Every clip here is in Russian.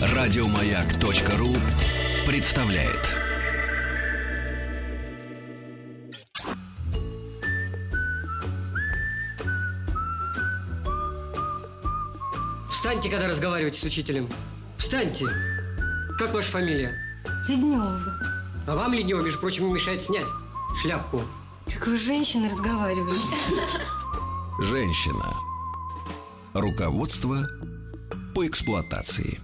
Радиомаяк.ру представляет. Встаньте, когда разговариваете с учителем. Встаньте. Как ваша фамилия? Леднева. А вам, Леднева, между прочим, не мешает снять шляпку. Как вы с женщиной разговариваете? Женщина. Руководство по эксплуатации.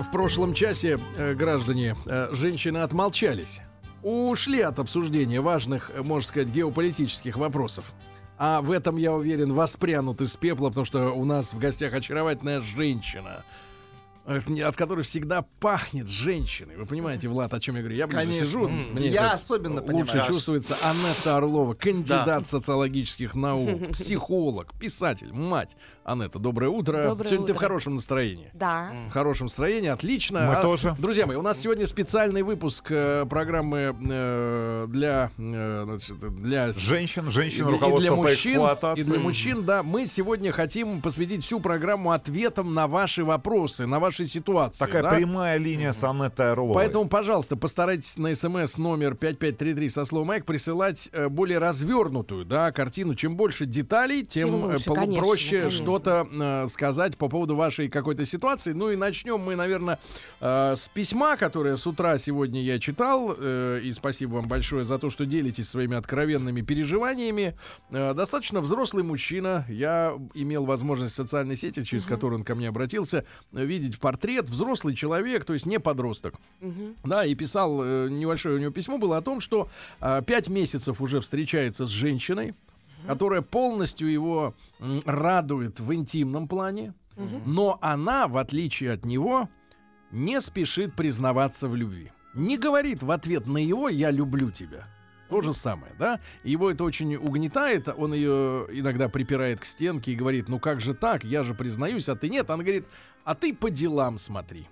В прошлом часе, э, граждане, э, женщины отмолчались. Ушли от обсуждения важных, э, можно сказать, геополитических вопросов. А в этом, я уверен, воспрянут из пепла, потому что у нас в гостях очаровательная женщина, от, которой всегда пахнет женщиной. Вы понимаете, Влад, о чем я говорю? Я ближе Конечно. сижу, мне я особенно лучше понимаю. чувствуется Анетта Орлова, кандидат социологических наук, психолог, писатель, мать. Анетта, доброе утро. Доброе Сегодня ты в утро. хорошем настроении. Да. В хорошем настроении, отлично. Мы А, тоже. Друзья мои, у нас сегодня специальный выпуск э, программы э, для, э, значит, для Женщин, и женщин, и руководство для по мужчин, эксплуатации. И для мужчин, да, мы сегодня хотим посвятить всю программу ответам на ваши вопросы, на ваши ситуации. Такая да? прямая линия с Анеттой Орловой. Поэтому, пожалуйста, постарайтесь на смс номер 5533 со словом «Майк» присылать э, более развернутую да, картину. Чем больше деталей, тем, Тем э, лучше, конечно, проще конечно. Что-то э, сказать по поводу вашей какой-то ситуации. Ну и начнем мы, наверное, э, с письма, которое с утра сегодня я читал. э, и спасибо вам большое за то, что делитесь своими откровенными переживаниями. Э, достаточно взрослый мужчина. Я имел возможность в социальной сети, через которую он ко мне обратился, видеть портрет. Взрослый человек, то есть не подросток. Да, и писал, э, небольшое у него письмо было о том, что э, пять месяцев уже встречается с женщиной, которая полностью его радует в интимном плане, но она, в отличие от него, не спешит признаваться в любви. Не говорит в ответ на его «я люблю тебя». То же самое, да? Его это очень угнетает, он ее иногда припирает к стенке и говорит, ну как же так, я же признаюсь, а ты нет. Она говорит, а ты по делам смотри.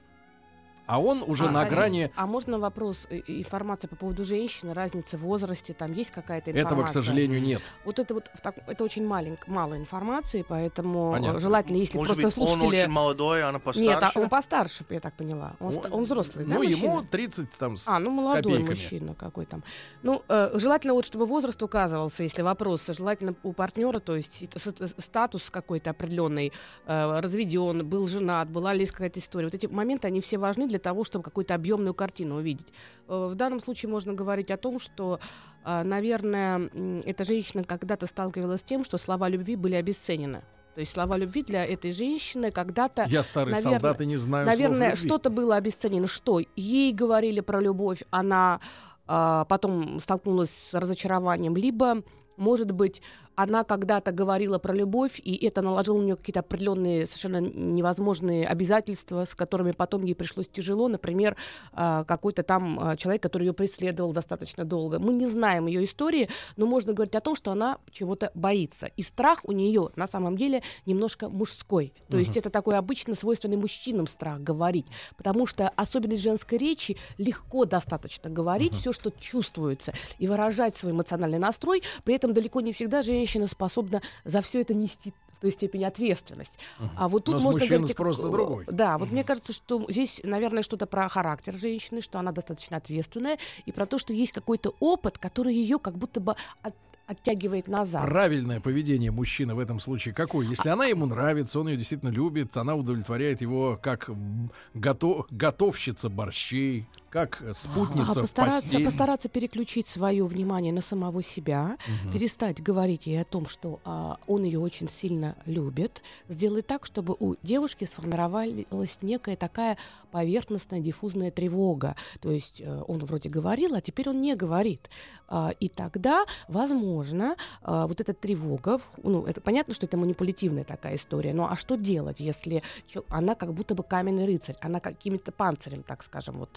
А он уже А, на а, грани... А можно вопрос, э, информация по поводу женщины, разницы в возрасте, там есть какая-то информация? Этого, к сожалению, нет. Вот это вот так- это очень маленько, мало информации, поэтому Понятно. желательно, если Может просто быть, он слушатели... очень молодой, а она постарше? Нет, а он постарше, я так поняла. Он, ста- он взрослый, да, Ну, ему мужчина? 30 там с А, ну молодой копейками. мужчина какой там. Ну, э, желательно вот, чтобы возраст указывался, если вопрос. Желательно у партнера, то есть с- статус какой-то определенный, э, разведен, был женат, была ли какая-то история. Вот эти моменты, они все важны для того, чтобы какую-то объемную картину увидеть. Э, в данном случае можно говорить о том, что, э, наверное, эта женщина когда-то сталкивалась с тем, что слова любви были обесценены. То есть слова любви для этой женщины когда-то Я старый наверное- солдат и не знаю Наверное, что-то было обесценено. Что? Ей говорили про любовь, она а, потом столкнулась с разочарованием. Либо, может быть, она когда-то говорила про любовь, и это наложило на нее какие-то определенные совершенно невозможные обязательства, с которыми потом ей пришлось тяжело. Например, а, какой-то там а, человек, который ее преследовал достаточно долго. Мы не знаем ее истории, но можно говорить о том, что она чего-то боится. И страх у нее на самом деле немножко мужской. То есть это такой обычно свойственный мужчинам страх говорить. Потому что особенность женской речи легко достаточно говорить все, что чувствуется, и выражать свой эмоциональный настрой. При этом далеко не всегда женщина способна за все это нести в той степени ответственность. А вот тут Но можно говорить... о- спрос-то другой. Да, вот мне кажется, что здесь, наверное, что-то про характер женщины, что она достаточно ответственная, и про то, что есть какой-то опыт, который ее как будто бы от- оттягивает назад. Правильное поведение мужчины в этом случае какое? Если она ему нравится, он ее действительно любит, она удовлетворяет его как м, гото- готовщица борщей, как э, спутница А в постараться, постель. постараться переключить свое внимание на самого себя, перестать говорить ей о том, что а, он ее очень сильно любит, сделать так, чтобы у девушки сформировалась некая такая поверхностная диффузная тревога. То есть э, он вроде говорил, а теперь он не говорит. А, и тогда, возможно, а, вот эта тревога, в- ну, это понятно, что это манипулятивная такая история, но а что делать, если она как будто бы каменный рыцарь, она каким-то панцирем, так скажем, вот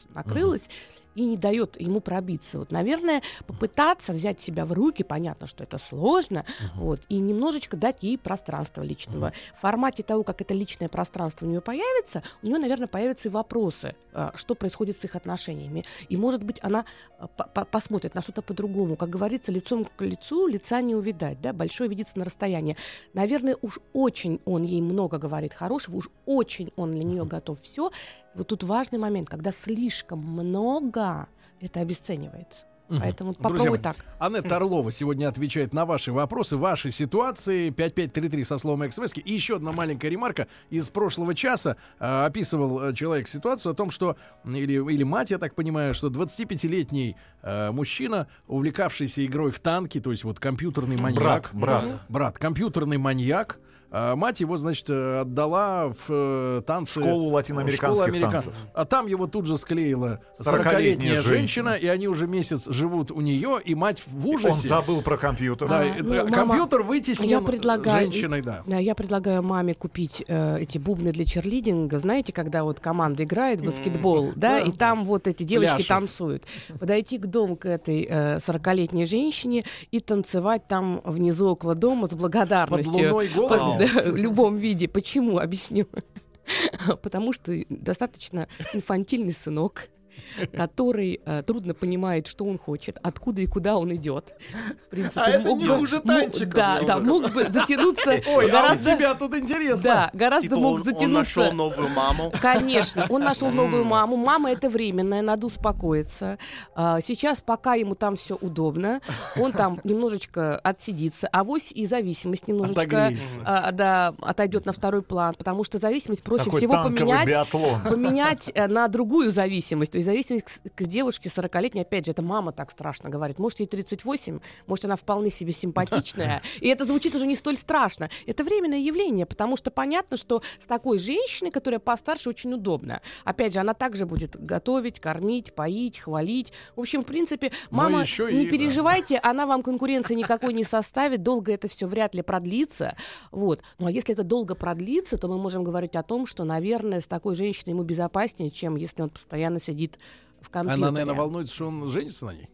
Phyllis и не дает ему пробиться. Вот, наверное, попытаться взять себя в руки, понятно, что это сложно, вот, и немножечко дать ей пространство личного. В формате того, как это личное пространство у нее появится, у нее, наверное, появятся и вопросы, а, что происходит с их отношениями. И, может быть, она а, по- по- посмотрит на что-то по-другому. Как говорится, лицом к лицу лица не увидать, да, большое видится на расстоянии. Наверное, уж очень он ей много говорит хорошего, уж очень он для нее готов все. Вот тут важный момент, когда слишком много, это обесценивается. Мгм. Поэтому Друзья попробуй мои, так. Анетта Орлова сегодня отвечает на ваши вопросы, ваши ситуации. 5533 со словом СМС. И еще одна маленькая ремарка. Из прошлого часа э, описывал э, человек ситуацию о том, что, или, или мать, я так понимаю, что 25-летний э, мужчина, увлекавшийся игрой в танки, то есть вот компьютерный маньяк. Брат, брат. Брат, компьютерный маньяк. А мать его, значит, э, отдала в э, танцы... Школу латиноамериканских школу американ- танцев. А там его тут же склеила 40-летняя 40-летняя женщина, и они уже месяц живут у нее, и мать в Он ужасе. забыл про компьютер. Да, А, ну, э, мама, компьютер вытеснен я предлагаю- женщиной, да. Да, я предлагаю маме купить э, эти бубны для черлидинга. Знаете, когда вот команда играет в баскетбол, да, и там вот эти девочки Пляшут. танцуют. Подойти к дому к этой э, 40-летней женщине и танцевать там внизу около дома с Под благодарностью. луной Под- голыми. Да, в любом виде. Почему? Объясню. Потому что достаточно инфантильный сынок, который э, трудно понимает, что он хочет, откуда и куда он идет. В принципе, А это не бы- хуже танчиков, Да, да, мог бы затянуться Ой, а у гораздо... тебя тут интересно. Да, гораздо Типа мог он, он затянуться. нашел новую маму. Конечно, он нашел новую маму. Мама это временная, надо успокоиться. А, Сейчас, пока ему там все удобно, он там немножечко отсидится, а вось и зависимость немножечко а, да, отойдет на второй план, потому что зависимость проще Такой всего поменять биатлон. поменять э, на другую зависимость. То есть зависимость к, к девушке 40-летней, опять же, это мама так страшно говорит. Может, ей 38, может, она вполне себе симпатичная. И это звучит уже не столь страшно. Это временное явление, потому что понятно, что с такой женщиной, которая постарше, очень удобно. Опять же, она также будет готовить, кормить, поить, хвалить. В общем, в принципе, Но мама, не и- переживайте, она вам конкуренции никакой не составит, долго это все вряд ли продлится. Вот. Ну а если это долго продлится, то мы можем говорить о том, что, наверное, с такой женщиной ему безопаснее, чем если он постоянно сидит в компьютере. Она, наверное, волнуется, что он женится на ней.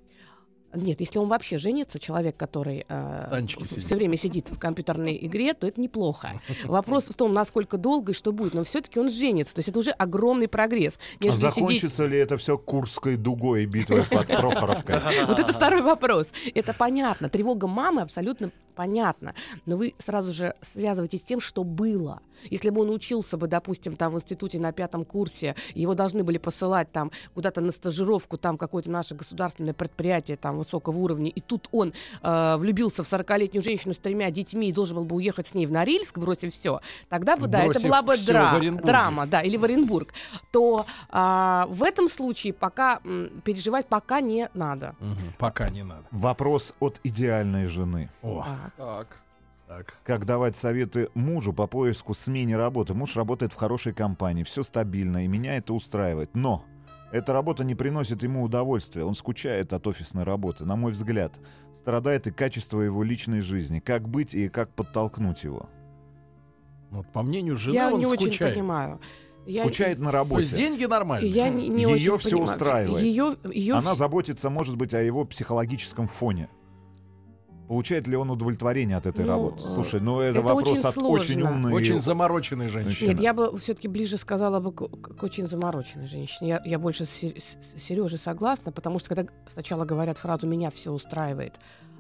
Нет, если он вообще женится, человек, который э, все время сидит в компьютерной игре, то это неплохо. Вопрос в том, насколько долго и что будет. Но все-таки он женится. То есть это уже огромный прогресс. А Нежели сидеть закончится ли это все Курской дугой и битвой под Прохоровкой? Вот это второй вопрос. Это понятно. Тревога мамы абсолютно понятна. Но вы сразу же связываетесь с тем, что было. Если бы он учился бы, допустим, там в институте на пятом курсе, его должны были посылать там куда-то на стажировку, там какое-то наше государственное предприятие там высокого уровня, и тут он э, влюбился в 40-летнюю женщину с тремя детьми и должен был бы уехать с ней в Норильск, бросив все, тогда бы, да, это была бы дра- драма, да, или в Оренбург, то а, в этом случае пока м, переживать пока не надо. Мгм, Пока не надо. Вопрос от идеальной жены. О, Так. Так. так. Как давать советы мужу по поиску смене работы? Муж работает в хорошей компании, все стабильно, и меня это устраивает. Но эта работа не приносит ему удовольствия, он скучает от офисной работы, на мой взгляд. Страдает и качество его личной жизни. Как быть и как подтолкнуть его? Вот, по мнению жены, Я он не очень скучает. понимаю. Я, Скучает на То есть работе. деньги нормальные. я не, не Её очень всё понимаю. устраивает. Ее, ее Она заботится, может быть, о его психологическом фоне. Получает ли он удовлетворение от этой Ну, работы? э, Слушай, ну это, это вопрос очень от очень сложно. умной... Очень замороченные женщины. Нет, я бы все-таки ближе сказала бы к, к очень замороченной женщине. Я, я больше с, Се- с Сережей согласна, потому что когда сначала говорят фразу «меня все устраивает»,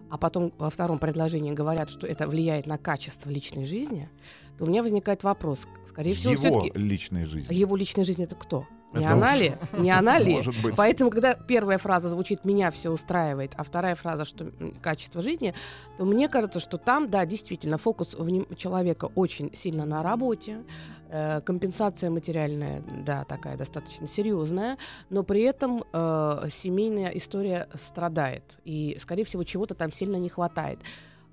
а потом во втором предложении говорят, что это влияет на качество личной жизни, то у меня возникает вопрос. Скорее всего, его личной жизни. его личная жизнь это кто? Не Это она ли? Не она ли? Может быть. Поэтому, когда первая фраза звучит «меня все устраивает», а вторая фраза, что качество жизни, то мне кажется, что там, да, действительно, фокус вним- человека очень сильно на работе, э, компенсация материальная, да, такая достаточно серьезная, но при этом э, семейная история страдает, и, скорее всего, чего-то там сильно не хватает.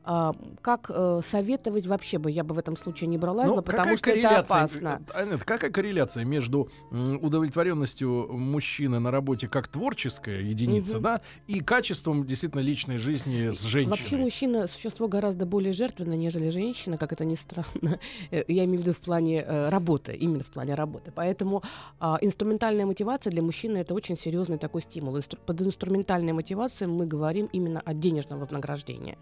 А, как э, советовать вообще бы я бы в этом случае не бралась Ну, бы, потому что это опасно. э, Анет, какая корреляция между удовлетворенностью мужчины на работе как творческая единица, Мгм. да, и качеством действительно личной жизни с женщиной? Вообще мужчина существо гораздо более жертвенное, нежели женщина, как это ни странно. Э, Я имею в виду в плане э, работы, именно в плане работы. Поэтому а, инструментальная мотивация для мужчины это очень серьезный такой стимул. Инстру- Под инструментальной мотивацией мы говорим именно о денежном вознаграждении.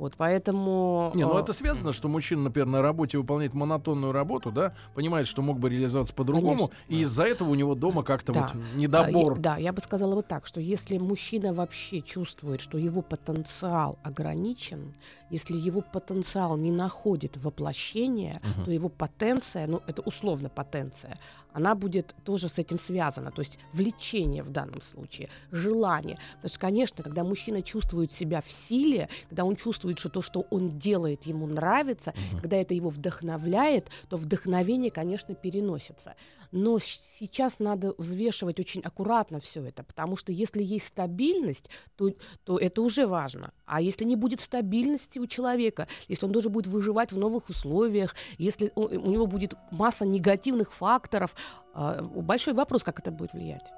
Вот поэтому. Не, ну а, это связано, что мужчина, например, на работе выполняет монотонную работу, да, понимает, что мог бы реализоваться по-другому, и из-за этого у него дома как-то Да. вот А, недобор. Да, я бы сказала вот так, что если мужчина вообще чувствует, что его потенциал ограничен, если его потенциал не находит воплощения, Мгм. то его потенция, ну это условно потенция, она будет тоже с этим связана. То есть влечение в данном случае, желание. Потому что, конечно, когда мужчина чувствует себя в силе, когда он чувствует, что то, что он делает, ему нравится, когда это его вдохновляет, то вдохновение, конечно, переносится. Но сейчас надо взвешивать очень аккуратно все это, потому что если есть стабильность, то, то это уже важно. А если не будет стабильности у человека, если он должен будет выживать в новых условиях, если у, у него будет масса негативных факторов, большой вопрос, как это будет влиять.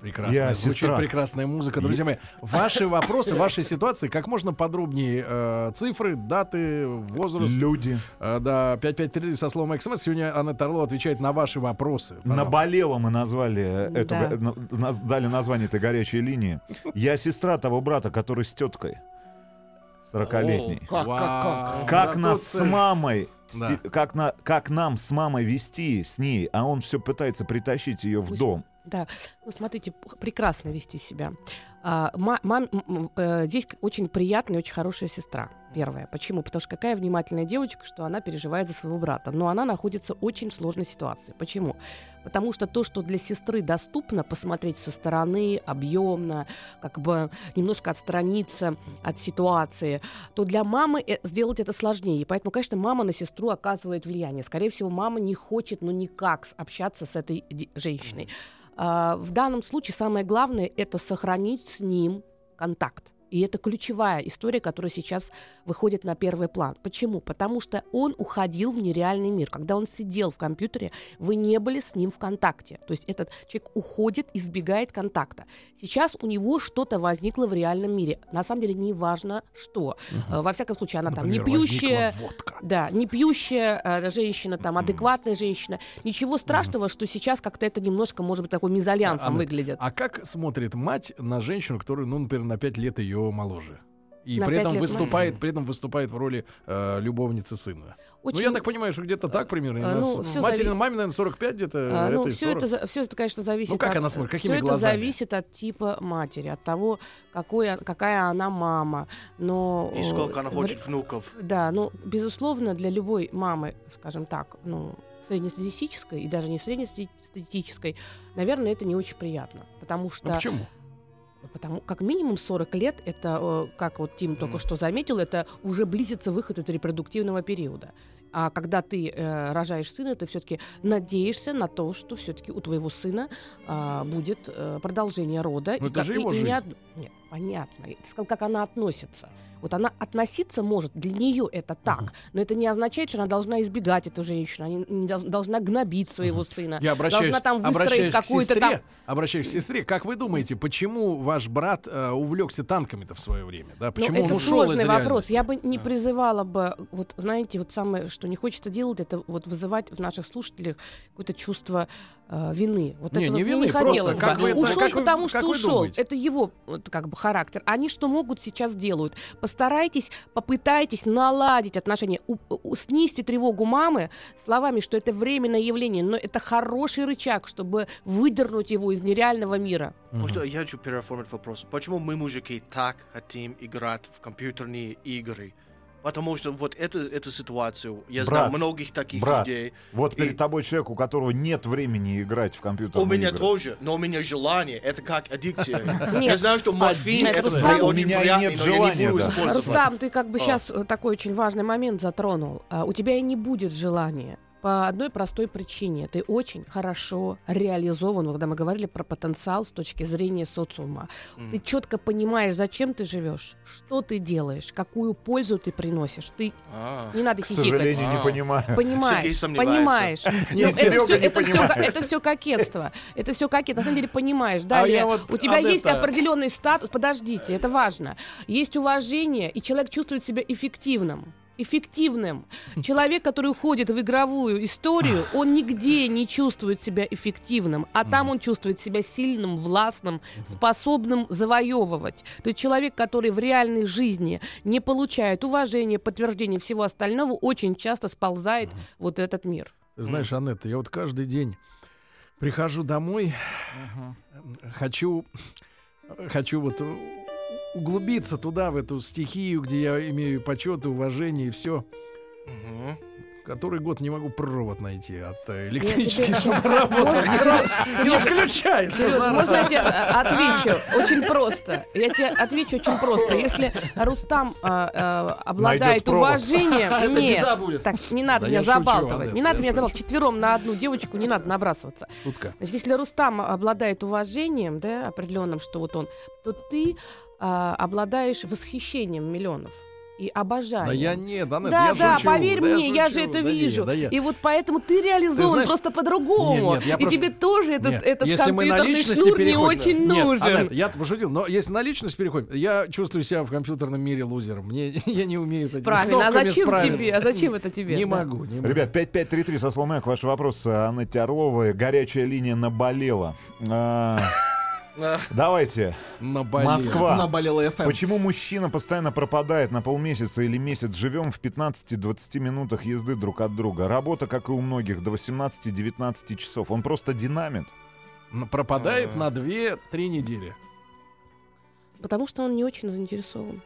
Прекрасная, Я звучит сестра. прекрасная музыка, друзья мои. Ваши вопросы, ваши ситуации, как можно подробнее э, цифры, даты, возраст. Люди. Э, да, 553 со словом СМС. Сегодня Анна Орлова отвечает на ваши вопросы. Пожалуйста. Наболело мы назвали эту, Да. на- дали название этой горячей линии. Я сестра того брата, который с теткой. 40-летней. Как, как, как? Как нас с мамой, Да. как, на, как нам с мамой вести с ней, а он все пытается притащить ее в Пусть- дом. Да, ну смотрите, прекрасно вести себя. А, ма- мам- м- м, э, здесь очень приятная очень хорошая сестра. Первая. Почему? Потому что какая внимательная девочка, что она переживает за своего брата. Но она находится очень в сложной ситуации. Почему? Потому что то, что для сестры доступно, посмотреть со стороны, объемно, как бы немножко отстраниться от ситуации, то для мамы э, сделать это сложнее. И поэтому, конечно, мама на сестру оказывает влияние. Скорее всего, мама не хочет, ну никак общаться с этой женщиной. А, в данном случае самое главное это сохранить с ним контакт. И это ключевая история, которая сейчас выходит на первый план. Почему? Потому что он уходил в нереальный мир. Когда он сидел в компьютере, вы не были с ним в контакте. То есть этот человек уходит, избегает контакта. Сейчас у него что-то возникло в реальном мире. На самом деле не важно что. Э, Во всяком случае, она там не Например, пьющая, да, не пьющая э, женщина, там, адекватная женщина. Ничего страшного, что сейчас как-то это немножко, может быть, такой мезальянсом Анна, выглядит. А как смотрит мать на женщину, которая, ну, например, на 5 лет ее моложе? И На при этом выступает, при этом выступает в роли э, любовницы сына. Очень, Ну, я так понимаю, что где-то так примерно. э, ну, Нас- Матери, зави- маме, наверное, 45 где-то. а, ну, все 40. это, всё это, конечно, зависит Ну, как от... она смотрит, какими это глазами? зависит от типа матери, от того, какой, о- какая она мама. Но, И э, сколько она в- хочет внуков. Да, ну, безусловно, для любой мамы, скажем так, ну, среднестатистической и даже не среднестатистической, наверное, это не очень приятно. Потому что... Ну, почему? Потому как минимум 40 лет, это, э, как вот Тим только Мгм. что заметил, это уже близится выход из репродуктивного периода. А когда ты э, рожаешь сына, ты все-таки надеешься на то, что все-таки у твоего сына а, будет э, продолжение рода. Ну, И это как- же его и не жизнь. од- Нет, понятно. Ты сказал, как она относится. Вот она относиться может, для нее это так, Мгм. но это не означает, что она должна избегать эту женщину, она не, не долж- должна гнобить своего сына. Я обращаюсь, должна там выстроить какую-то сестре, там обращаюсь к сестре. Как вы думаете, почему ваш брат э, увлекся танками-то в свое время? Да, Ну, почему это он ушел из сложный вопрос. реальности? Я бы не Да. призывала бы, вот знаете, вот самое, что не хочется делать, это вот вызывать в наших слушателях какое-то чувство э, вины. Вот Не, это не вот вины, не просто хотелось как бы. это- ушел, как потому как что ушел. думаете? Это его вот, как бы характер. Они что могут сейчас делают? Постарайтесь, попытайтесь наладить отношения, у- у- снизьте тревогу мамы словами, что это временное явление, но это хороший рычаг, чтобы выдернуть его из нереального мира. Мгм. Может, я хочу переоформить вопрос. Почему мы, мужики, так хотим играть в компьютерные игры? Потому что вот эту, эту ситуацию, я Брат, знаю многих таких брат, людей. Вот И- перед тобой человек, у которого нет времени играть в компьютерные У меня игры. тоже, но у меня желание, это как аддикция. Я знаю, что морфин это у очень меня нет желания. Рустам, ты как бы А. сейчас такой очень важный момент затронул. А, у тебя и не будет желания. По одной простой причине. Ты очень хорошо реализован, когда мы говорили про потенциал с точки зрения социума. Ты четко понимаешь, зачем ты живешь, что ты делаешь, какую пользу ты приносишь. Ты А. не надо К хихикать. сожалению, не понимаю. Понимаешь, понимаешь. Ну, это все, не это, все, понимает. это все кокетство. Это все кокетство. На самом деле понимаешь. А Далее, у тебя есть определенный статус. Подождите, это важно. Есть уважение, и человек чувствует себя эффективным. Эффективным. Человек, который уходит в игровую историю, он нигде не чувствует себя эффективным, а там он чувствует себя сильным, властным, способным завоевывать. То есть человек, который в реальной жизни не получает уважения, подтверждения всего остального, очень часто сползает вот этот мир. Знаешь, Анетта, я вот каждый день прихожу домой, хочу, хочу вот углубиться туда, в эту стихию, где я имею почет и уважение, и все. Мгм. Который год не могу провод найти от э, тебе- чтобы работать. Не включается. Можно я тебе э, отвечу? Очень просто. Я тебе отвечу очень просто. Если Рустам э, обладает уважением... Нет, так, не надо меня забалтывать. Не надо меня забалтывать. Четвером на одну девочку не надо набрасываться. Если Рустам обладает уважением, да, определенным, что вот он, то ты а, обладаешь восхищением миллионов и обожанием. Да я нет, Анетта, да, я да, шучу, поверь да я мне, я же шучу, это да не, вижу. да я- И вот поэтому ты реализован знаешь- просто по-другому. Нет, нет, я и просто- тебе тоже этот, Нет, этот если мы на компьютерный шнур не переходим- очень Нет, нужен. Анет, я пошутил, но если на личность переходим, я чувствую себя в компьютерном мире лузером. Мне, я не умею с этим Правильно, а зачем справиться. тебе? А зачем это тебе? Не Да. могу, не могу. Ребят, 5533 со словом «Эк», ваш вопрос Аннете Орловой. Горячая линия наболела. А, Давайте. Наболело. Москва. Наболела FM. Почему мужчина постоянно пропадает на полмесяца или месяц? Живем в 15-20 минутах езды друг от друга. Работа, как и у многих, до 18-19 часов. Он просто динамит. Н- Пропадает на 2-3 недели. Потому что он не очень заинтересован.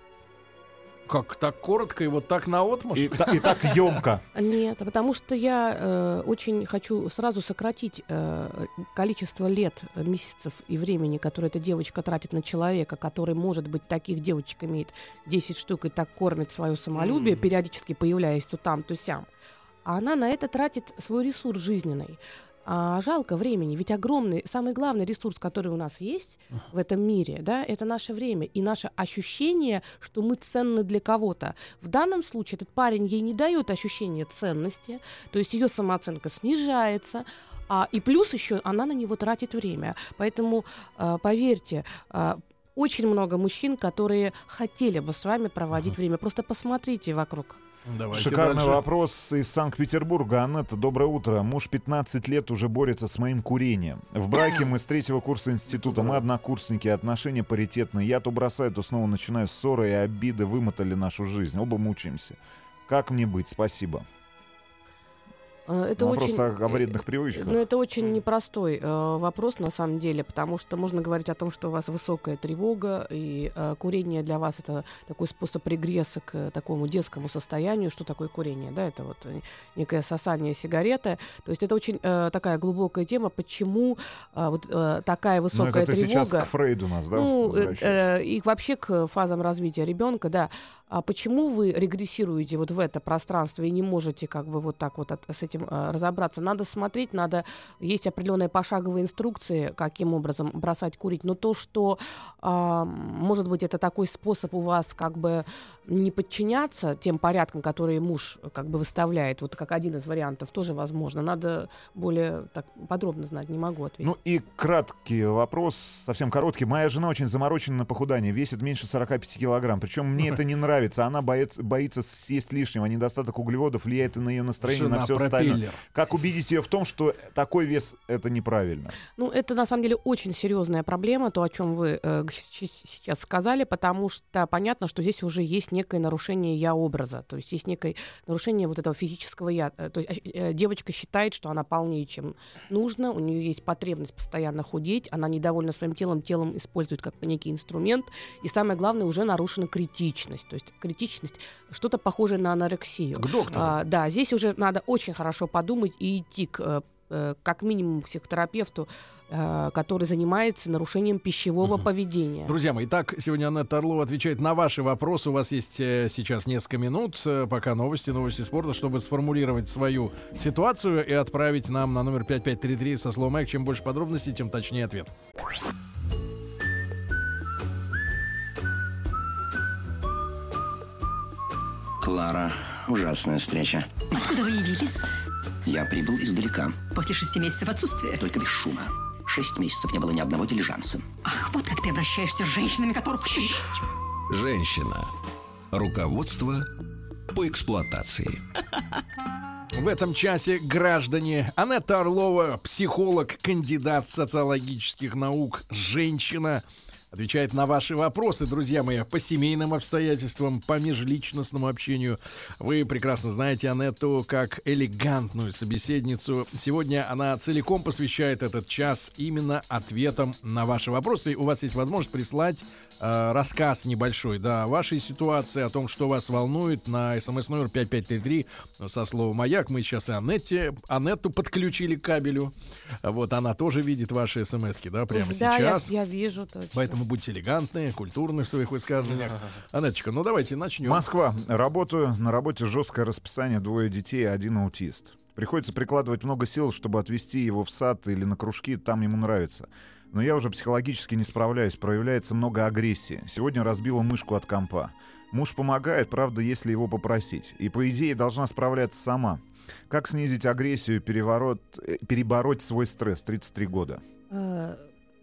Как так коротко и вот так наотмашь? И, та- и так емко. Нет, потому что я э, очень хочу сразу сократить э, количество лет, э, месяцев и времени, которое эта девочка тратит на человека, который, может быть, таких девочек имеет 10 штук и так кормит свое самолюбие, Мгм. периодически появляясь то там, то сям. А она на это тратит свой ресурс жизненный. А жалко времени, ведь огромный, самый главный ресурс, который у нас есть в этом мире, да, это наше время и наше ощущение, что мы ценны для кого-то. В данном случае этот парень ей не дает ощущения ценности, то есть ее самооценка снижается, а, и плюс еще она на него тратит время. Поэтому, а, поверьте, а, очень много мужчин, которые хотели бы с вами проводить время. Просто посмотрите вокруг. Давайте Шикарный дальше. вопрос из Санкт-Петербурга. Анетта, доброе утро. Муж 15 лет уже борется с моим курением. В браке мы с третьего курса института. Мы однокурсники, отношения паритетные. Я то бросаю, то снова начинаю ссоры и обиды вымотали нашу жизнь. Оба мучаемся. Как мне быть? Спасибо. А, Это Вопрос очень... о, вредных э, привычках. Ну, это очень непростой э, вопрос, на самом деле, потому что можно говорить о том, что у вас высокая тревога, и э, курение для вас это такой способ регресса к э, такому детскому состоянию. Что такое курение? Да, это вот э, некое сосание сигареты. То есть это очень э, такая глубокая тема, почему э, вот э, такая Ну, высокая это ты сейчас тревога. к Фрейду нас, да? Ну, э, э, и вообще к фазам развития ребенка, да. А почему вы регрессируете вот в это пространство и не можете как бы вот так вот от- с этим э, разобраться? Надо смотреть, надо... Есть определенные пошаговые инструкции, каким образом бросать курить. Но то, что, а, может быть, это такой способ у вас как бы не подчиняться тем порядкам, которые муж как бы выставляет, вот как один из вариантов, тоже возможно. Надо более так подробно знать, не могу ответить. Ну и краткий вопрос, совсем короткий. Моя жена очень заморочена на похудание, весит меньше 45 килограмм. Причем мне это не нравится. Она боец- боится съесть лишнего. Недостаток углеводов влияет и на ее настроение, Жена на все остальное. пропеллер. Как убедить ее в том, что такой вес это неправильно? Ну, это на самом деле очень серьезная проблема, то, о чем вы э, сейчас сказали, потому что понятно, что здесь уже есть некое нарушение я-образа, то есть есть некое нарушение вот этого физического я. Э, То есть ощ- э, девочка считает, что она полнее, чем нужно, у нее есть потребность постоянно худеть, она недовольна своим телом, телом использует как некий инструмент, и самое главное, уже нарушена критичность, то есть критичность, что-то похожее на анорексию. К доктору. А, да, здесь уже надо очень хорошо подумать и идти к э, э, как минимум к психотерапевту, э, который занимается нарушением пищевого поведения. Друзья мои, итак, сегодня Анетта Орлова отвечает на ваши вопросы. У вас есть сейчас несколько минут, пока новости, новости спорта, чтобы сформулировать свою ситуацию и отправить нам на номер 5533 со словом «Эк». Чем больше подробностей, тем точнее ответ. Клара, ужасная встреча. Откуда вы явились? Я прибыл издалека, После шести месяцев отсутствия. только без шума. Шесть месяцев не было ни одного дилижанса. Ах, вот как ты обращаешься с женщинами, которых... Женщина. Руководство по эксплуатации. В этом часе граждане Анетта Орлова, психолог, кандидат социологических наук, женщина, отвечает на ваши вопросы, друзья мои, по семейным обстоятельствам, по межличностному общению. Вы прекрасно знаете Анетту как элегантную собеседницу. Сегодня она целиком посвящает этот час именно ответам на ваши вопросы. У вас есть возможность прислать э, рассказ небольшой, да, о вашей ситуации, о том, что вас волнует на смс номер 5533 со словом «Маяк». Мы сейчас и Анетте, Анетту подключили к кабелю. Вот она тоже видит ваши смски, да, прямо да, сейчас. Я, я вижу точно. Поэтому будьте элегантны, культурны в своих высказываниях. Анеточка, ну давайте начнем. Москва. Работаю. На работе жесткое расписание, двое детей один аутист. Приходится прикладывать много сил, чтобы отвезти его в сад или на кружки, там ему нравится. Но я уже психологически не справляюсь, проявляется много агрессии. Сегодня разбила мышку от компа. Муж помогает, правда, если его попросить. И, по идее, должна справляться сама. Как снизить агрессию, переворот, э, перебороть свой стресс? 33 года. Э,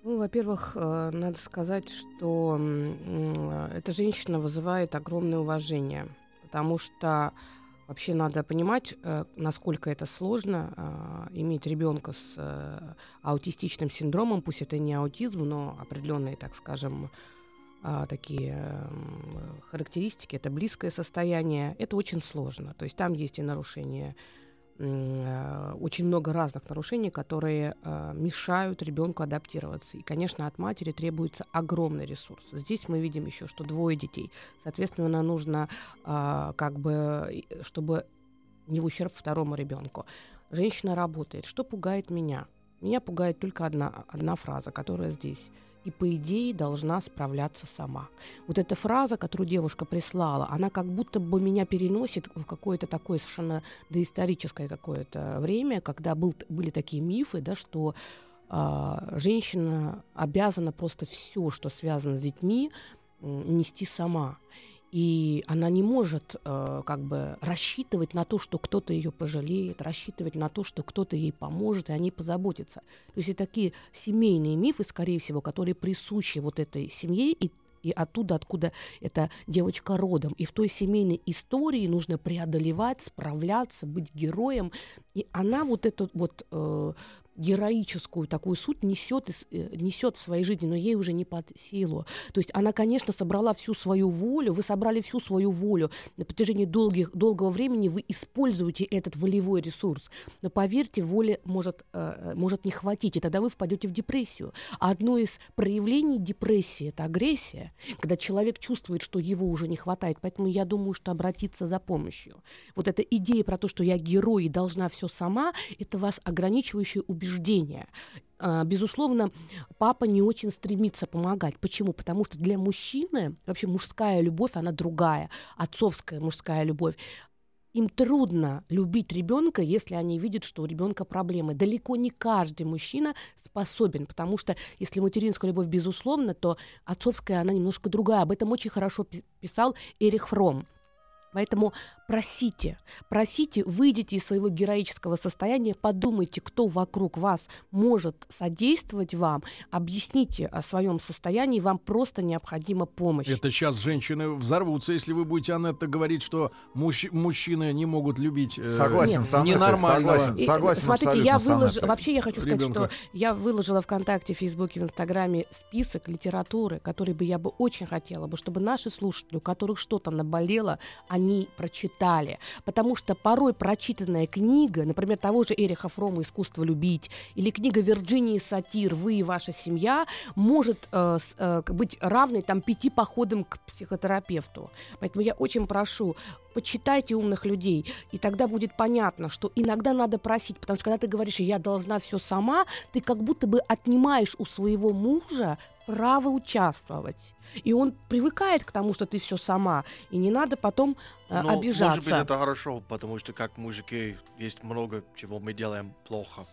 Ну, во-первых, э, надо сказать, что эта женщина вызывает огромное уважение, потому что вообще надо понимать, э, насколько это сложно э, иметь ребенка с э, аутистичным синдромом, пусть это не аутизм, но определенные, так скажем, а, такие характеристики, это близкое состояние, это очень сложно. То есть там есть и э, очень много разных нарушений, которые э, мешают ребенку адаптироваться. И, конечно, от матери требуется огромный ресурс. Здесь мы видим еще, что двое детей. Соответственно, нужно а, как бы, чтобы не в ущерб второму ребенку. Женщина работает. Что пугает меня? Меня пугает только одна, одна фраза, которая здесь. И, по идее, должна справляться сама. Вот эта фраза, которую девушка прислала, она как будто бы меня переносит в какое-то такое совершенно доисторическое какое-то время, когда был, были такие мифы, да, что а, женщина обязана просто все, что связано с детьми, нести сама. И она не может э, как бы рассчитывать на то, что кто-то ее пожалеет, рассчитывать на то, что кто-то ей поможет, и о ней позаботится. То есть это такие семейные мифы, скорее всего, которые присущи вот этой семье и и оттуда, откуда эта девочка родом. И в той семейной истории нужно преодолевать, справляться, быть героем. И она вот эту вот э, героическую такую суть несет, э, несет в своей жизни, но ей уже не под силу. То есть она, конечно, собрала всю свою волю, вы собрали всю свою волю. На протяжении долгих, долгого времени вы используете этот волевой ресурс. Но поверьте, воли может, э, может не хватить, и тогда вы впадете в депрессию. Одно из проявлений депрессии – это агрессия, когда человек чувствует, что его уже не хватает. Поэтому я думаю, что обратиться за помощью. Вот эта идея про то, что я герой и должна все сама, это вас ограничивающее убеждение. А, Безусловно, папа не очень стремится помогать. Почему? Потому что для мужчины вообще мужская любовь, она другая. Отцовская мужская любовь. Им трудно любить ребенка, если они видят, что у ребенка проблемы. Далеко не каждый мужчина способен, потому что если материнская любовь безусловно, то отцовская она немножко другая. Об этом очень хорошо пи- писал Эрих Фром. Поэтому просите, просите, выйдите из своего героического состояния, подумайте, кто вокруг вас может содействовать вам, объясните о своем состоянии, вам просто необходима помощь. Это сейчас женщины взорвутся, если вы будете, Анетта, говорить, что мужч- мужчины не могут любить э, Согласен Нет. с Анеттой, ненормального. согласен, И, согласен Смотрите, я выложила, вообще я хочу сказать, Ребёнка. что я выложила ВКонтакте, в Фейсбуке, в Инстаграме список литературы, который бы я бы очень хотела бы, чтобы наши слушатели, у которых что-то наболело, они прочитали. Потому что порой прочитанная книга, например, того же Эриха Фрома «Искусство любить» или книга Вирджинии Сатир «Вы и ваша семья» может э, э, быть равной там пяти походам к психотерапевту. Поэтому я очень прошу почитайте умных людей, и тогда будет понятно, что иногда надо просить, потому что когда ты говоришь, я должна все сама, ты как будто бы отнимаешь у своего мужа право участвовать. И он привыкает к тому, что ты все сама, и не надо потом э, Ну, обижаться. Может быть, это хорошо, потому что как мужики есть много чего мы делаем плохо.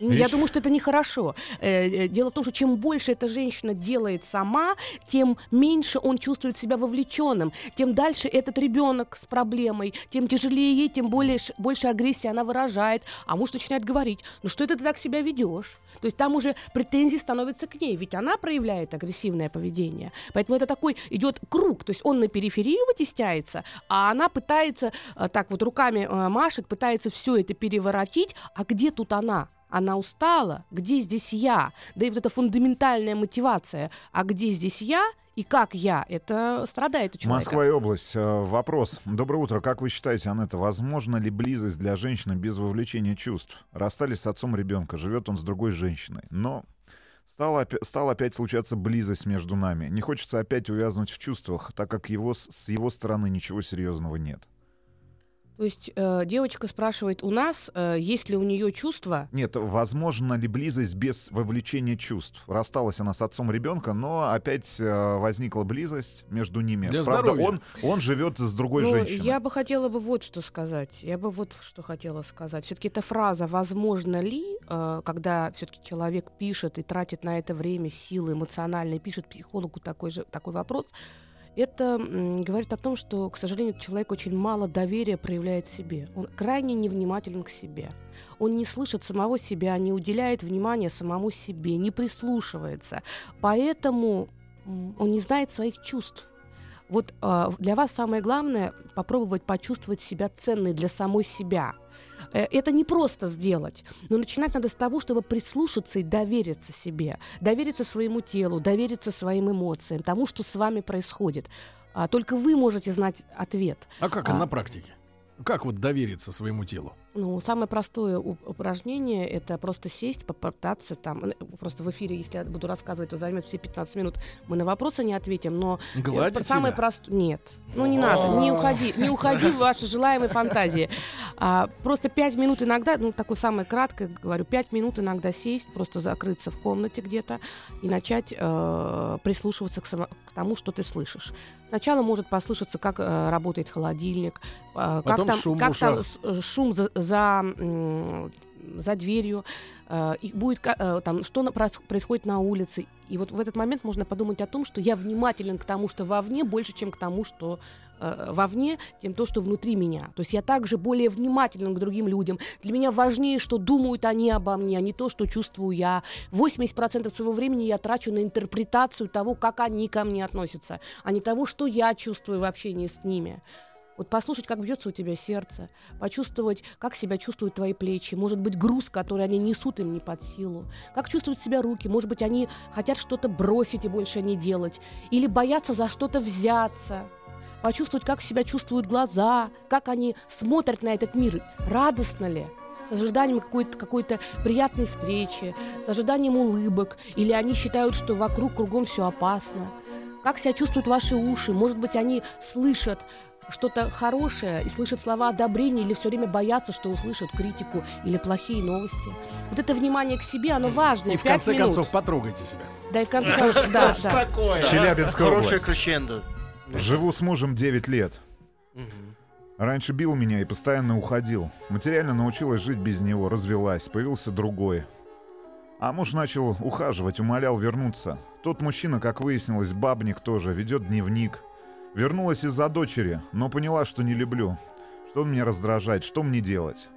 Ну, Я думаю, что это нехорошо. Э, э, Дело в том, что чем больше эта женщина делает сама, тем меньше он чувствует себя вовлеченным, тем дальше этот ребенок с проблемой, тем тяжелее ей, тем более, больше агрессии она выражает. А муж начинает говорить, ну что это ты так себя ведешь? То есть там уже претензии становятся к ней, ведь она проявляет агрессивное поведение. Поэтому это такой идет круг. То есть он на периферию вытесняется, а она пытается э, так вот руками машет, пытается все это переворотить. А где тут она? Она устала. Где здесь я? Да и вот эта фундаментальная мотивация. А где здесь я и как я? Это страдает у человека. Москва и область. Э, Вопрос. Доброе утро. Как вы считаете, Анетта, возможно ли близость для женщины без вовлечения чувств? Расстались с отцом ребенка, живет он с другой женщиной. Но стала, стала опять случаться близость между нами. Не хочется опять увязнуть в чувствах, так как его, с его стороны ничего серьезного нет. То есть э, девочка спрашивает у нас, э, есть ли у нее чувства. Нет, возможно ли близость без вовлечения чувств? Рассталась она с отцом ребенка, но опять э, возникла близость между ними. Для Правда, здоровья. он, он живет с другой Ну, женщиной. я бы хотела бы вот что сказать. Я бы вот что хотела сказать. Все-таки эта фраза «возможно ли», э, когда все-таки человек пишет и тратит на это время, силы эмоциональные, пишет психологу такой же такой вопрос, это говорит о том, что, к сожалению, человек очень мало доверия проявляет себе. Он крайне невнимателен к себе. Он не слышит самого себя, не уделяет внимания самому себе, не прислушивается. Поэтому он не знает своих чувств. Вот а, для вас самое главное попробовать почувствовать себя ценной для самой себя. Э, Это не просто сделать, но начинать надо с того, чтобы прислушаться и довериться себе, довериться своему телу, довериться своим эмоциям, тому, что с вами происходит. А, Только вы можете знать ответ. А как А. на практике? Как вот довериться своему телу? Ну, самое простое упражнение – это просто сесть, попытаться там, просто в эфире, если я буду рассказывать, то займет все 15 минут, мы на вопросы не ответим, но э, Гладить самое простое… Нет, ну не надо, не уходи, не уходи в ваши желаемые фантазии. А, просто 5 минут иногда, ну, такое самое краткое, говорю, 5 минут иногда сесть, просто закрыться в комнате где-то и начать э, прислушиваться к, само- к тому, что ты слышишь. Сначала может послышаться, как э, работает холодильник, э, как там, шум как там э, шум за, за, за дверью, э, и будет э, там, что происходит на улице. И вот в этот момент можно подумать о том, что я внимателен к тому, что вовне, больше, чем к тому, что э, вовне, тем то, что внутри меня. То есть я также более внимателен к другим людям. Для меня важнее, что думают они обо мне, а не то, что чувствую я. 80% своего времени я трачу на интерпретацию того, как они ко мне относятся, а не того, что я чувствую в общении с ними. Вот послушать, как бьется у тебя сердце, почувствовать, как себя чувствуют твои плечи, может быть, груз, который они несут им не под силу, как чувствуют себя руки, может быть, они хотят что-то бросить и больше не делать, или боятся за что-то взяться, почувствовать, как себя чувствуют глаза, как они смотрят на этот мир, радостно ли, с ожиданием какой-то какой приятной встречи, с ожиданием улыбок, или они считают, что вокруг кругом все опасно. Как себя чувствуют ваши уши? Может быть, они слышат что-то хорошее и слышат слова одобрения или все время боятся, что услышат критику или плохие новости. Вот это внимание к себе, оно важно. И в конце минут. концов потрогайте себя. Да, и в конце концов, да, да. Челябинская Хорошая крещендо. Живу с мужем 9 лет. Раньше бил меня и постоянно уходил. Материально научилась жить без него, развелась, появился другой. А муж начал ухаживать, умолял вернуться. Тот мужчина, как выяснилось, бабник тоже, ведет дневник. Вернулась из-за дочери, но поняла, что не люблю. Что меня раздражает, что мне делать?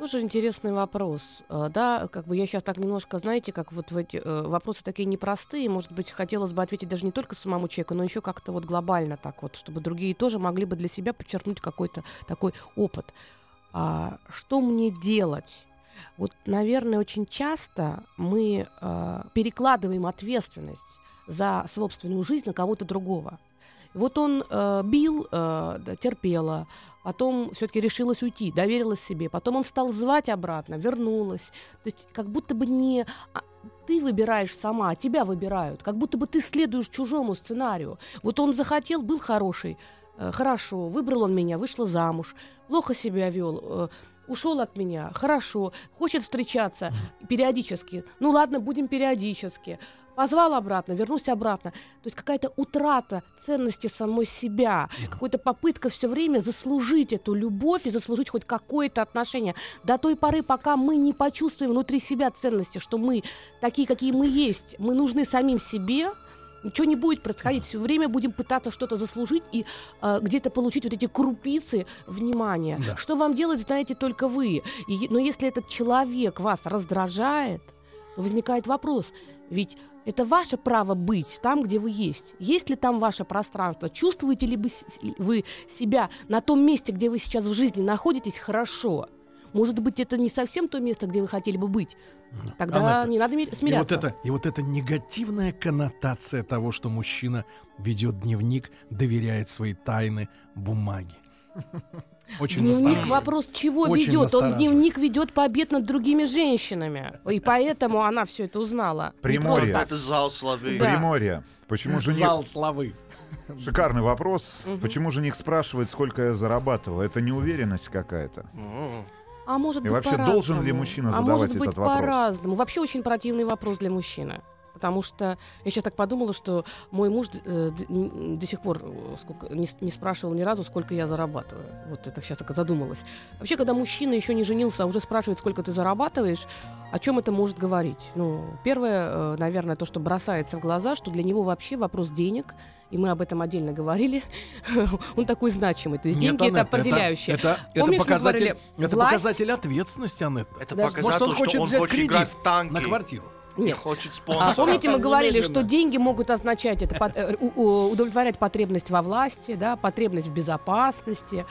Тоже интересный вопрос. Э, Да, как бы я сейчас так немножко, знаете, как вот в эти э, вопросы такие непростые. Может быть, хотелось бы ответить даже не только самому человеку, но еще как-то вот глобально так вот, чтобы другие тоже могли бы для себя подчеркнуть какой-то такой опыт. А, что мне делать? Вот, наверное, очень часто мы э, перекладываем ответственность за собственную жизнь на кого-то другого. Вот он э, бил, э, да, терпела, потом все-таки решилась уйти, доверилась себе, потом он стал звать обратно, вернулась. То есть как будто бы не а, ты выбираешь сама, а тебя выбирают, как будто бы ты следуешь чужому сценарию. Вот он захотел, был хороший, Э, Хорошо, выбрал он меня, вышла замуж, плохо себя вел, ушел от меня, хорошо, хочет встречаться периодически. Ну ладно, будем периодически. Позвал обратно, вернусь обратно. То есть какая-то утрата ценности самой себя, какая-то попытка все время заслужить эту любовь и заслужить хоть какое-то отношение. До той поры, пока мы не почувствуем внутри себя ценности, что мы такие, какие мы есть, мы нужны самим себе, Ничего не будет происходить. Все время будем пытаться что-то заслужить и э, где-то получить вот эти крупицы внимания. Да. Что вам делать, знаете только вы. И, но если этот человек вас раздражает, возникает вопрос. Ведь это ваше право быть там, где вы есть. Есть ли там ваше пространство? Чувствуете ли вы себя на том месте, где вы сейчас в жизни находитесь, хорошо? Может быть, это не совсем то место, где вы хотели бы быть. Тогда Анетта, не надо ми- И смиряться. вот, это, и вот эта негативная коннотация того, что мужчина ведет дневник, доверяет свои тайны бумаге. Очень Дневник настораживает. вопрос чего Очень ведет? Он дневник ведет побед над другими женщинами. И поэтому она все это узнала. Приморье. Это зал славы. Да. Приморье. Почему жених... Зал славы. Шикарный вопрос. Мгм. Почему жених спрашивает, сколько я зарабатываю? Это неуверенность какая-то. А может И быть, вообще, должен ли мужчина а задавать может быть, этот вопрос? по-разному. Вообще очень противный вопрос для мужчины. Потому что я сейчас так подумала, что мой муж э, до сих пор э, сколько, не, спрашивал ни разу, сколько я зарабатываю. Вот это сейчас так задумалась. Вообще, когда мужчина еще не женился, а уже спрашивает, сколько ты зарабатываешь, о чем это может говорить? Ну, первое, э, наверное, то, что бросается в глаза, что для него вообще вопрос денег, и мы об этом отдельно говорили, он такой значимый. То есть Нет, деньги это определяющее. Это, это, Помнишь, мы показатель, говорили, это власть- показатель ответственности, Анетта. Это Даже- показатель, Может, он хочет что он взять хочет кредит играть в танки. на квартиру. Не Нет. хочет А спонсора. помните, мы говорили, что деньги могут означать это э, удовлетворять потребность во власти, да, потребность в безопасности.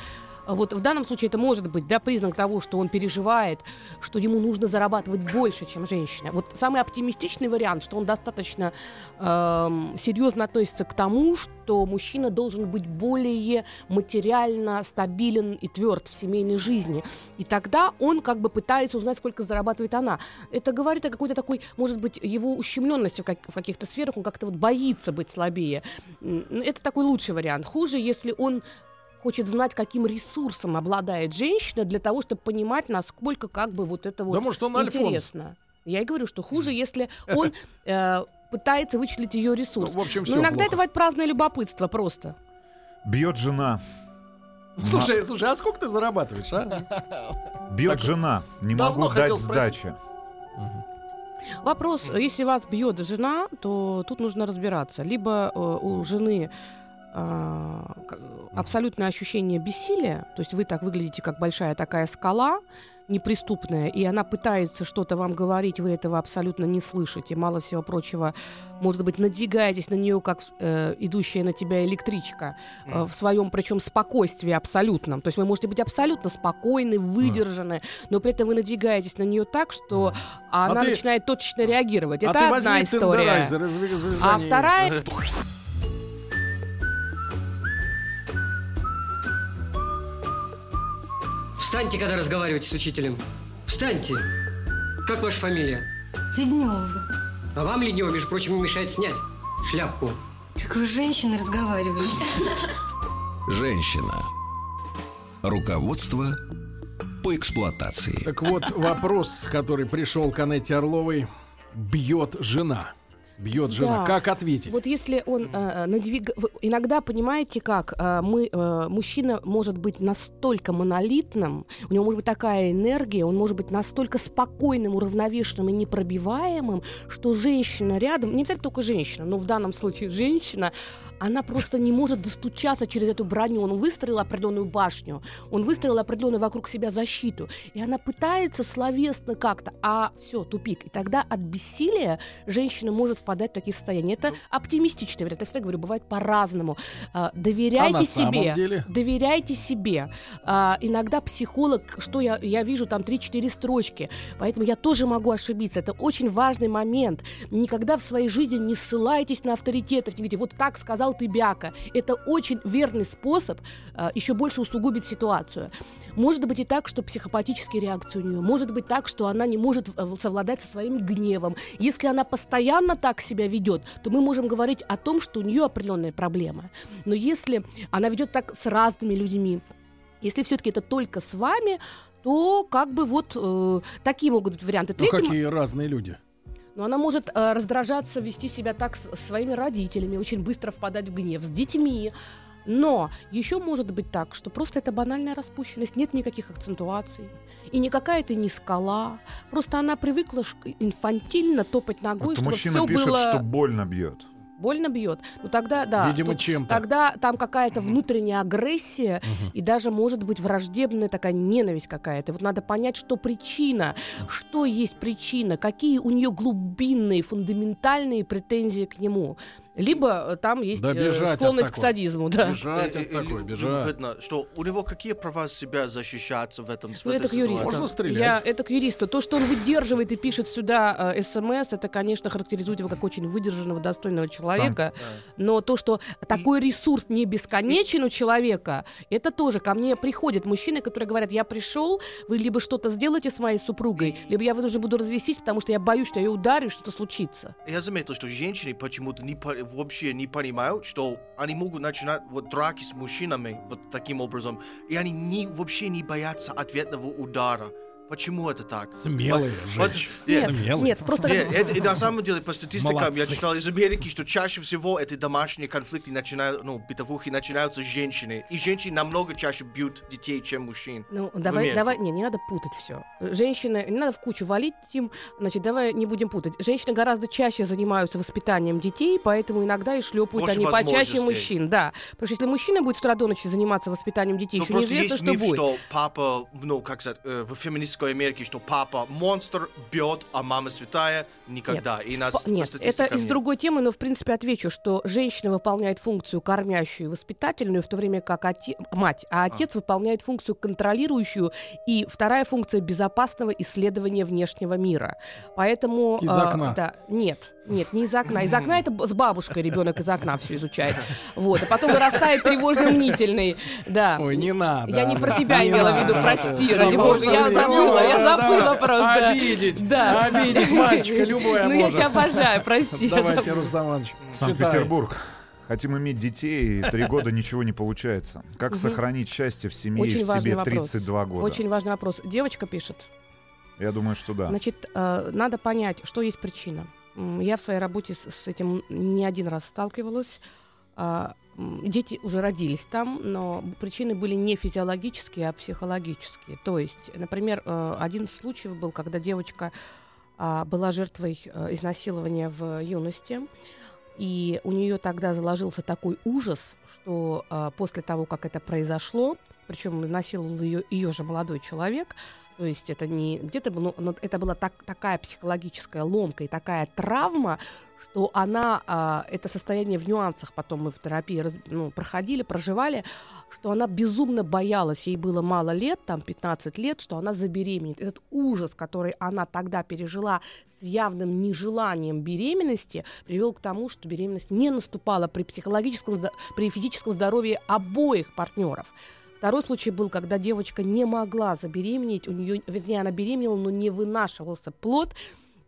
А Вот в данном случае это может быть да, признак того, что он переживает, что ему нужно зарабатывать больше, чем женщина. Вот самый оптимистичный вариант, что он достаточно эм, серьезно относится к тому, что мужчина должен быть более материально стабилен и тверд в семейной жизни. И тогда он как бы пытается узнать, сколько зарабатывает она. Это говорит о какой-то такой, может быть, его ущемленности в, как- в каких-то сферах, он как-то вот боится быть слабее. Это такой лучший вариант. Хуже, если он хочет знать, каким ресурсом обладает женщина для того, чтобы понимать, насколько как бы вот это вот Да может, он Альфонс. интересно. Я и говорю, что хуже, если он э, пытается вычислить ее ресурс. Ну, в общем, Но иногда плохо. это бывает праздное любопытство просто. Бьет жена. Слушай, слушай, а сколько ты зарабатываешь, а? Бьет Так, жена. Не давно могу дать сдачи. Вопрос, если вас бьет жена, то тут нужно разбираться. Либо э, у жены абсолютное ощущение бессилия, то есть вы так выглядите, как большая такая скала, неприступная, и она пытается что-то вам говорить, вы этого абсолютно не слышите. Мало всего прочего, может быть, надвигаетесь на нее, как э, идущая на тебя электричка, э, в своем, причем, спокойствии абсолютном. То есть вы можете быть абсолютно спокойны, выдержаны, но при этом вы надвигаетесь на нее так, что она ты- начинает точечно реагировать. а Это ты одна история. А вторая Встаньте, когда разговариваете с учителем. Встаньте. Как ваша фамилия? Леднева. А вам, Леднева, между прочим, не мешает снять шляпку. Как вы с женщиной разговариваете? Женщина. Руководство по эксплуатации. Так вот, вопрос, который пришел к Анетте Орловой. Бьет жена. Бьет жена. Да. Как ответить? Вот если он э, надвиг... вы- Иногда, понимаете как, э, мы, э, мужчина может быть настолько монолитным, у него может быть такая энергия, он может быть настолько спокойным, уравновешенным и непробиваемым, что женщина рядом, не обязательно только женщина, но в данном случае женщина, она просто не может достучаться через эту броню. Он выстроил определенную башню, он выстроил определенную вокруг себя защиту, и она пытается словесно как-то, а все, тупик. И тогда от бессилия женщина может впадать в такие состояния. Это оптимистичный вариант. Я всегда говорю, бывает по-разному. А, Доверяйте А на самом себе. деле? Доверяйте себе. А, иногда психолог, что я, я вижу, там 3-4 строчки. Поэтому я тоже могу ошибиться. Это очень важный момент. Никогда в своей жизни не ссылайтесь на авторитетов. Не говорите, вот так сказал сказал ты бяка. Это очень верный способ э, еще больше усугубить ситуацию. Может быть и так, что психопатические реакции у нее. Может быть так, что она не может э, совладать со своим гневом. Если она постоянно так себя ведет, то мы можем говорить о том, что у нее определенная проблема. Но если она ведет так с разными людьми, если все-таки это только с вами, то как бы вот э, такие могут быть варианты. Ну, какие разные люди. Но она может э, раздражаться, вести себя так с, своими родителями, очень быстро впадать в гнев, с детьми. Но еще может быть так, что просто это банальная распущенность, нет никаких акцентуаций. И никакая это не скала. Просто она привыкла инфантильно топать ногой, Вот чтобы мужчина все пишет, было что больно бьет. Больно бьет. Ну тогда да. Видимо, тут- чем-то. Тогда там какая-то внутренняя агрессия и даже может быть враждебная такая ненависть какая-то. Вот надо понять, что причина, что есть причина, какие у нее глубинные, фундаментальные претензии к нему. Либо э, там есть Да э, бежать от склонность к садизму. Да. Бежать от такой, бежать. любопытно, что у него какие права себя защищаться в этом Ну, это к юристу. Можно стрелять. Я, это к юристу. То, что он выдерживает и пишет сюда э, смс, это, конечно, характеризует его как очень выдержанного, достойного человека. Но то, что такой ресурс не бесконечен у человека, это тоже ко мне приходят мужчины, которые говорят, я пришел, вы либо что-то сделаете с моей супругой, либо я уже буду развестись, потому что я боюсь, что я ее ударю, что-то случится. Я заметил, что женщины почему-то не, вообще не понимают, что они могут начинать вот драки с мужчинами вот таким образом, и они не, вообще не боятся ответного удара. Почему это так? Смелые Вот- женщины. Нет, Смелые. Нет, просто... Нет, это, и на самом деле, по статистикам, я Молодцы. читал из Америки, что чаще всего эти домашние конфликты начинают, ну, бытовухи начинаются с женщины. И женщины намного чаще бьют детей, чем мужчин. Ну, давай, давай, не, не надо путать все. Женщины, не надо в кучу валить им, значит, давай не будем путать. Женщины гораздо чаще занимаются воспитанием детей, поэтому иногда и шлепают Больше они почаще мужчин, да. Потому что если мужчина будет с утра до ночи заниматься воспитанием детей, Ну, еще неизвестно, есть что миф, будет. что папа, ну, как сказать, э, в феминистской Америке, что папа монстр, бьет, а мама святая никогда. И нас По- Нет, это статистикам из нет. другой темы, но в принципе отвечу, что женщина выполняет функцию кормящую и воспитательную, в то время как оте- мать, а отец выполняет функцию контролирующую и вторая функция безопасного исследования внешнего мира. Поэтому Из а, окна. да, нет, нет, не из окна. Из окна это с бабушкой ребенок из окна все изучает. Вот, а потом вырастает тревожно-мнительный. Да. Ой, не надо. Я не про тебя Не имела в виду, прости, Да, ради бога, я забыла, я забыла да. просто. Обидеть, Да. обидеть мальчика любое Ну, я тебя обожаю, прости. Давайте. Рустам Иванович, Санкт-Петербург. Хотим иметь детей, и три года ничего не получается. Как сохранить счастье в семье и в себе вопрос. 32 года? Очень важный вопрос. Девочка пишет. Я думаю, что да. Значит, э, надо понять, что есть причина. Я в своей работе с, этим не один раз сталкивалась. А, Дети уже родились там, но причины были не физиологические, а психологические. То есть, например, э, один из случаев был, когда девочка а, была жертвой э, изнасилования в юности, и у нее тогда заложился такой ужас, что э, после того, как это произошло, причем насиловал ее, ее же молодой человек, то есть это не где-то но это была так, такая психологическая ломка и такая травма, что она а, это состояние в нюансах потом мы в терапии раз- ну, проходили, проживали, что она безумно боялась, ей было мало лет, там 15 лет, что она забеременеет. Этот ужас, который она тогда пережила с явным нежеланием беременности, привел к тому, что беременность не наступала при психологическом, при физическом здоровье обоих партнеров. Второй случай был, когда девочка не могла забеременеть, у нее, вернее, она беременела, но не вынашивался плод.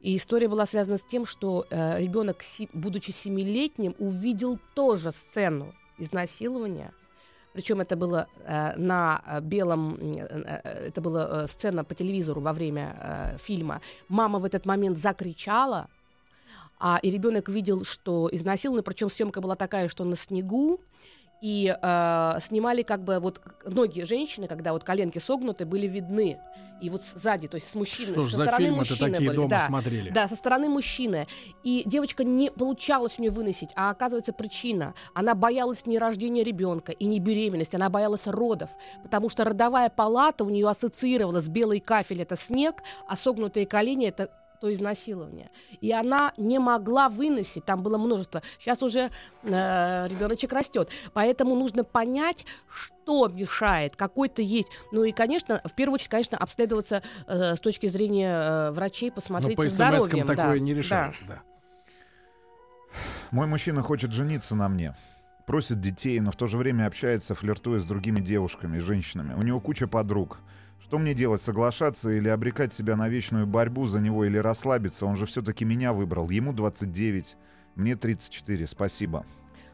И история была связана с тем, что э, ребенок, будучи семилетним, увидел тоже сцену изнасилования. Причем это было э, на э, белом, э, э, это была э, сцена по телевизору во время э, фильма. Мама в этот момент закричала, а, и ребенок видел, что изнасилованы, причем съемка была такая, что на снегу, и э, снимали как бы вот ноги женщины, когда вот коленки согнуты, были видны. И вот сзади, то есть с мужчиной, Что со за стороны фильмы-то мужчины такие были, дома да. смотрели? Да, со стороны мужчины. И девочка не получалось у нее выносить, а оказывается причина. Она боялась не рождения ребенка и не беременности, она боялась родов, потому что родовая палата у нее ассоциировалась белый кафель это снег, а согнутые колени это то изнасилование. И она не могла выносить, там было множество. Сейчас уже э, ребеночек растет. Поэтому нужно понять, что мешает, какой-то есть. Ну и, конечно, в первую очередь, конечно, обследоваться э, с точки зрения э, врачей, Ну, посмотреть по за смс-кам здоровьем. такое да, не да. решается, да. Мой мужчина хочет жениться на мне. просит детей, но в то же время общается, флиртуя с другими девушками, женщинами. У него куча подруг. Что мне делать, соглашаться или обрекать себя на вечную борьбу за него, или расслабиться? Он же все-таки меня выбрал. Ему 29, мне 34. Спасибо.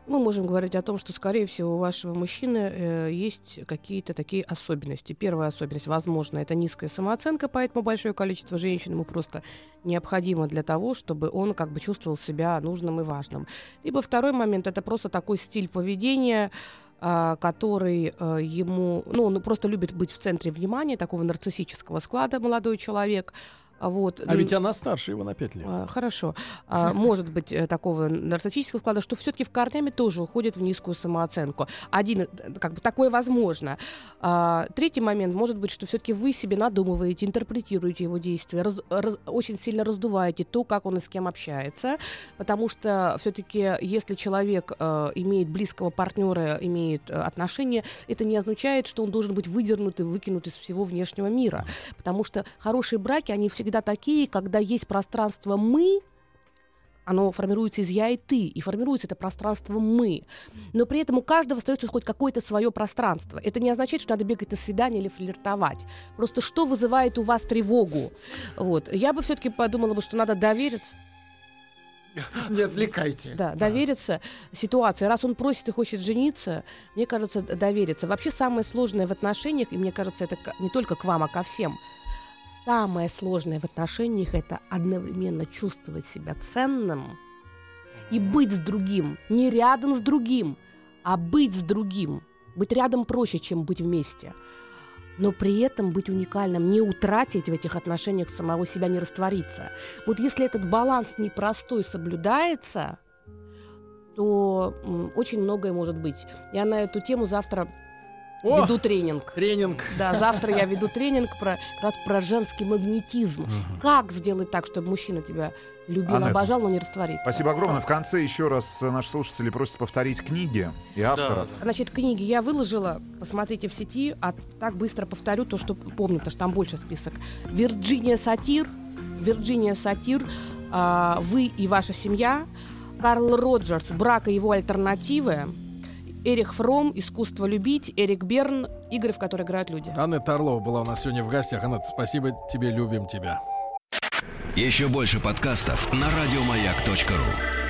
Мы можем говорить о том, что, скорее всего, у вашего мужчины э, есть какие-то такие особенности. Первая особенность, возможно, это низкая самооценка, поэтому большое количество женщин ему просто необходимо для того, чтобы он как бы чувствовал себя нужным и важным. Либо второй момент, это просто такой стиль поведения, который э, ему, ну, он просто любит быть в центре внимания, такого нарциссического склада молодой человек, а Вот. А ведь она старше его на 5 лет. А, Хорошо. А, Может быть э, такого нарциссического склада, что все-таки в корнями тоже уходит в низкую самооценку. Один, э, как бы такое возможно. А, Третий момент может быть, что все-таки вы себе надумываете, интерпретируете его действия, раз- раз- очень сильно раздуваете то, как он и с кем общается, потому что все-таки если человек э, имеет близкого партнера, имеет э, отношения, это не означает, что он должен быть выдернут и выкинут из всего внешнего мира, потому что хорошие браки, они всегда такие, когда есть пространство «мы», оно формируется из я и ты, и формируется это пространство мы. Но при этом у каждого остается хоть какое-то свое пространство. Это не означает, что надо бегать на свидание или флиртовать. Просто что вызывает у вас тревогу? Вот. Я бы все-таки подумала, бы, что надо довериться. Не отвлекайте. Да, довериться ситуации. Раз он просит и хочет жениться, мне кажется, довериться. Вообще самое сложное в отношениях, и мне кажется, это не только к вам, а ко всем. Самое сложное в отношениях это одновременно чувствовать себя ценным и быть с другим, не рядом с другим, а быть с другим. Быть рядом проще, чем быть вместе. Но при этом быть уникальным, не утратить в этих отношениях самого себя, не раствориться. Вот если этот баланс непростой соблюдается, то очень многое может быть. Я на эту тему завтра О! веду тренинг. Тренинг. Да, завтра я веду тренинг про, как раз про женский магнетизм. Как сделать так, чтобы мужчина тебя любил, Анетта, обожал, но не раствориться? Спасибо огромное. В конце еще раз наши слушатели просят повторить книги и авторов. Значит, книги я выложила, посмотрите в сети, а так быстро повторю то, что помню, потому что там больше список. Вирджиния Сатир, Вирджиния Сатир, а, «Вы и ваша семья», Карл Роджерс «Брак и его альтернативы», Эрих Фром «Искусство любить», Эрик Берн «Игры, в которые играют люди». Анетта Орлова была у нас сегодня в гостях. Анетта, спасибо тебе, любим тебя. Еще больше подкастов на радиомаяк.ру.